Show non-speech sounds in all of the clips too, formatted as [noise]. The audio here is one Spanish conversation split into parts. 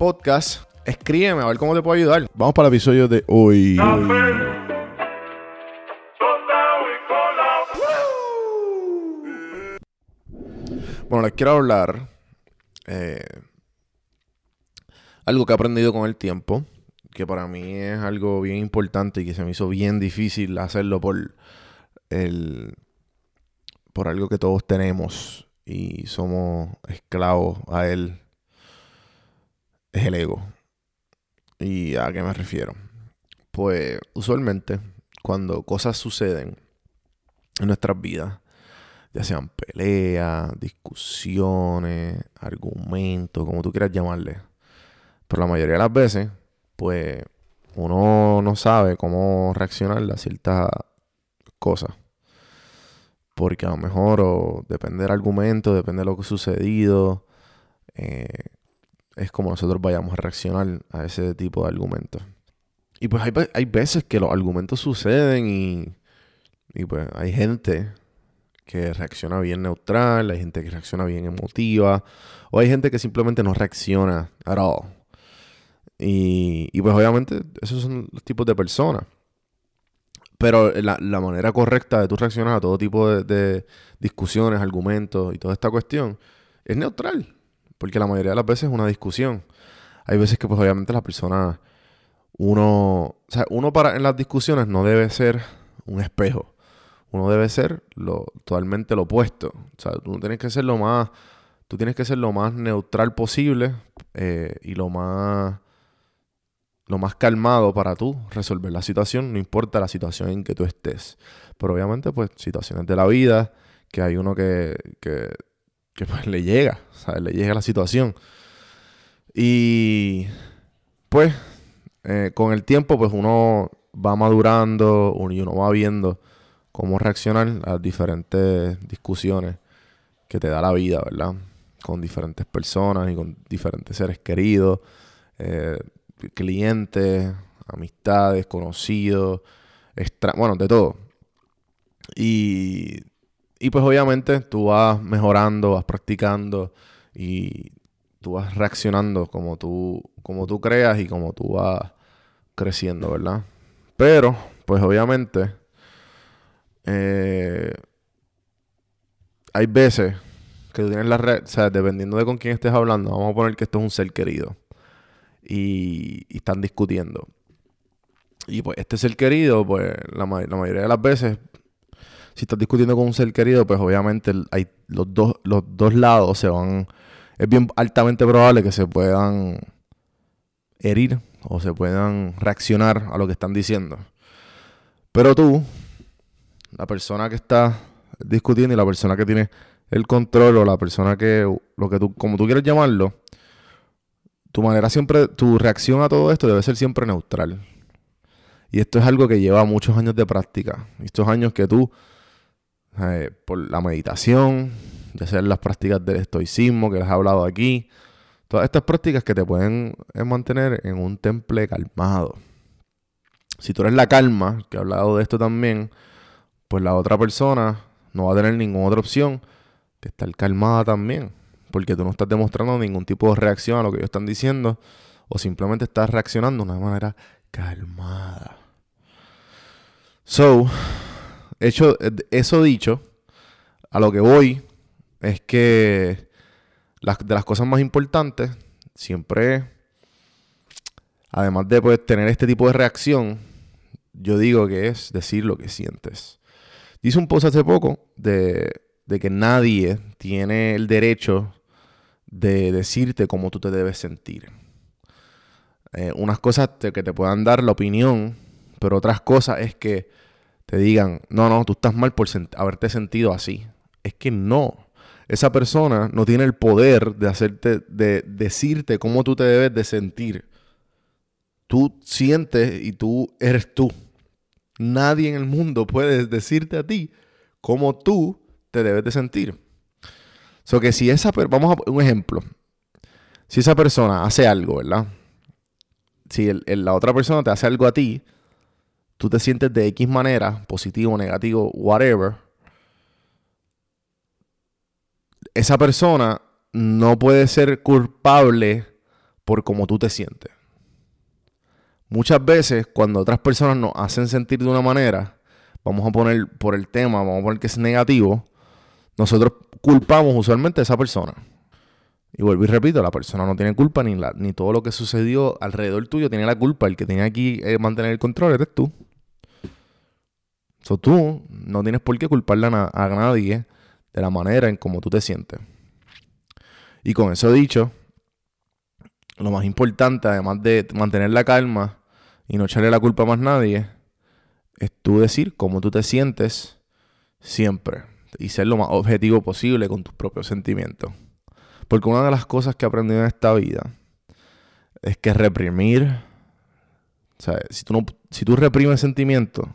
podcast, escríbeme a ver cómo te puedo ayudar. Vamos para el episodio de hoy. Bueno, les quiero hablar eh, algo que he aprendido con el tiempo, que para mí es algo bien importante y que se me hizo bien difícil hacerlo por el por algo que todos tenemos y somos esclavos a él es el ego. ¿Y a qué me refiero? Pues usualmente cuando cosas suceden en nuestras vidas, ya sean peleas, discusiones, argumentos, como tú quieras llamarle. Pero la mayoría de las veces, pues uno no sabe cómo reaccionar a ciertas cosas. Porque a lo mejor o depende del argumento, depende de lo que ha sucedido, eh, es como nosotros vayamos a reaccionar a ese tipo de argumentos. Y pues hay, hay veces que los argumentos suceden y, y pues hay gente que reacciona bien neutral, hay gente que reacciona bien emotiva, o hay gente que simplemente no reacciona at all. Y, pues obviamente esos son los tipos de personas. Pero la, manera correcta de tú reaccionar a todo tipo de, discusiones, argumentos y toda esta cuestión es neutral. Porque la mayoría de las veces es una discusión. Hay veces que pues obviamente la persona, uno, o sea, uno para en las discusiones no debe ser un espejo uno debe ser lo, totalmente lo opuesto. O sea, tú tienes que ser lo más, tú tienes que ser lo más neutral posible eh, y lo más, lo más calmado para tú resolver la situación, no importa la situación en que tú estés. Pero obviamente, pues, situaciones de la vida, que hay uno que, que, que pues, le llega, ¿sabes? Le llega la situación. Y pues, eh, con el tiempo, pues uno va madurando y uno va viendo cómo reaccionar a diferentes discusiones que te da la vida, ¿verdad? Con diferentes personas y con diferentes seres queridos, eh, clientes, amistades, conocidos, bueno, de todo. Y, y pues obviamente tú vas mejorando, vas practicando y tú vas reaccionando como tú, como tú creas y como tú vas creciendo, ¿verdad? Pero, pues obviamente, eh, hay veces que tú tienes la red, o sea, dependiendo de con quién estés hablando, vamos a poner que esto es un ser querido y, están discutiendo. Y pues este ser querido, pues la, mayoría de las veces, si estás discutiendo con un ser querido, pues obviamente hay los dos, los dos lados se van, es bien altamente probable que se puedan herir o se puedan reaccionar a lo que están diciendo. Pero tú, la persona que está discutiendo y la persona que tiene el control o la persona que, lo que tú, como tú quieres llamarlo, tu manera siempre, tu reacción a todo esto debe ser siempre neutral. Y esto es algo que lleva muchos años de práctica. Estos años que tú, eh, por la meditación, ya sean las prácticas del estoicismo que les he hablado aquí, todas estas prácticas que te pueden eh, mantener en un temple calmado. Si tú eres la calma, que he hablado de esto también, pues la otra persona no va a tener ninguna otra opción que estar calmada también porque tú no estás demostrando ningún tipo de reacción a lo que ellos están diciendo, o simplemente estás reaccionando de una manera calmada. So, hecho, eso dicho, a lo que voy es que de las cosas más importantes, siempre, además de pues, tener este tipo de reacción, yo digo que es decir lo que sientes. Dice un post hace poco de, que nadie tiene el derecho de decirte cómo tú te debes sentir. Eh, unas cosas que te puedan dar la opinión, pero otras cosas es que te digan, no, no, tú estás mal por haberte sentido así. Es que no. Esa persona no tiene el poder de hacerte, de decirte cómo tú te debes de sentir. Tú sientes y tú eres tú. Nadie en el mundo puede decirte a ti cómo tú te debes de sentir. So que si esa, vamos a un ejemplo. Si esa persona hace algo, ¿verdad? Si la otra persona te hace algo a ti, tú te sientes de X manera, positivo, negativo, whatever. Esa persona no puede ser culpable por cómo tú te sientes. Muchas veces, cuando otras personas nos hacen sentir de una manera, vamos a poner por el tema, vamos a poner que es negativo, nosotros culpamos usualmente a esa persona. Y vuelvo y repito, la persona no tiene culpa ni, la, ni todo lo que sucedió alrededor tuyo tiene la culpa. El que tiene aquí eh, mantener el control eres tú. So, tú no tienes por qué culparle a, a, nadie de la manera en cómo tú te sientes. Y con eso dicho, lo más importante, además de mantener la calma y no echarle la culpa a más nadie, es tú decir cómo tú te sientes siempre y ser lo más objetivo posible con tus propios sentimientos. Porque una de las cosas que he aprendido en esta vida es que reprimir, o sea, si tú, no, si tú reprimes sentimientos,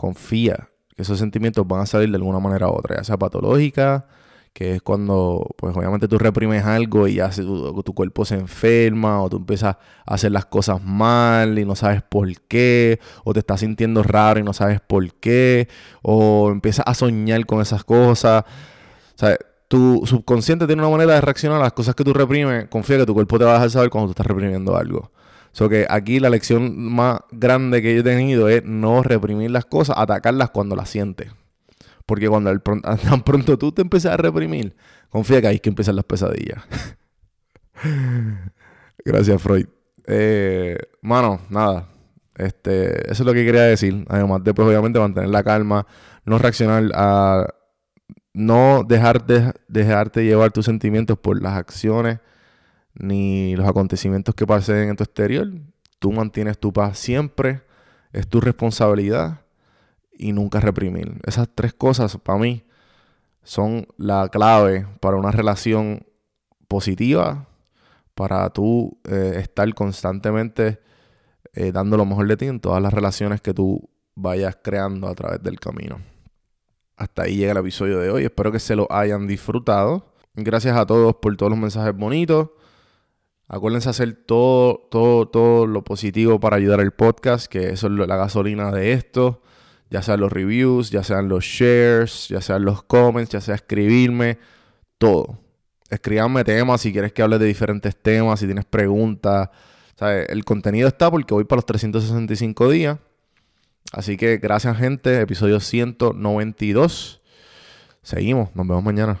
confía que esos sentimientos van a salir de alguna manera u otra, ya sea patológica, que es cuando, pues obviamente tú reprimes algo y ya tu, tu, cuerpo se enferma o tú empiezas a hacer las cosas mal y no sabes por qué, o te estás sintiendo raro y no sabes por qué, o empiezas a soñar con esas cosas. Tu subconsciente tiene una manera de reaccionar a las cosas que tú reprimes. Confía que tu cuerpo te va a dejar saber cuando tú estás reprimiendo algo. So que aquí la lección más grande que yo he tenido es no reprimir las cosas, atacarlas cuando las sientes. Porque cuando [laughs] tan pronto tú te empiezas a reprimir, confía que ahí es que empiezan las pesadillas. [laughs] Gracias, Freud. Eh, mano, nada. Este, eso es lo que quería decir. Además de, pues, obviamente, mantener la calma, no reaccionar a. No dejar de, dejarte llevar tus sentimientos por las acciones ni los acontecimientos que pasen en tu exterior. Tú mantienes tu paz siempre. Es tu responsabilidad y nunca reprimir. Esas tres cosas para mí son la clave para una relación positiva, para tú eh, estar constantemente eh, dando lo mejor de ti en todas las relaciones que tú vayas creando a través del camino. Hasta ahí llega el episodio de hoy. Espero que se lo hayan disfrutado. Gracias a todos por todos los mensajes bonitos. Acuérdense hacer todo, todo, todo lo positivo para ayudar al podcast, que eso es la gasolina de esto ya sean los reviews, ya sean los shares, ya sean los comments, ya sea escribirme, todo. Escríbanme temas si quieres que hable de diferentes temas, si tienes preguntas. el contenido está porque voy para los 365 días. Así que gracias, gente. Episodio 192. Seguimos. Nos vemos mañana.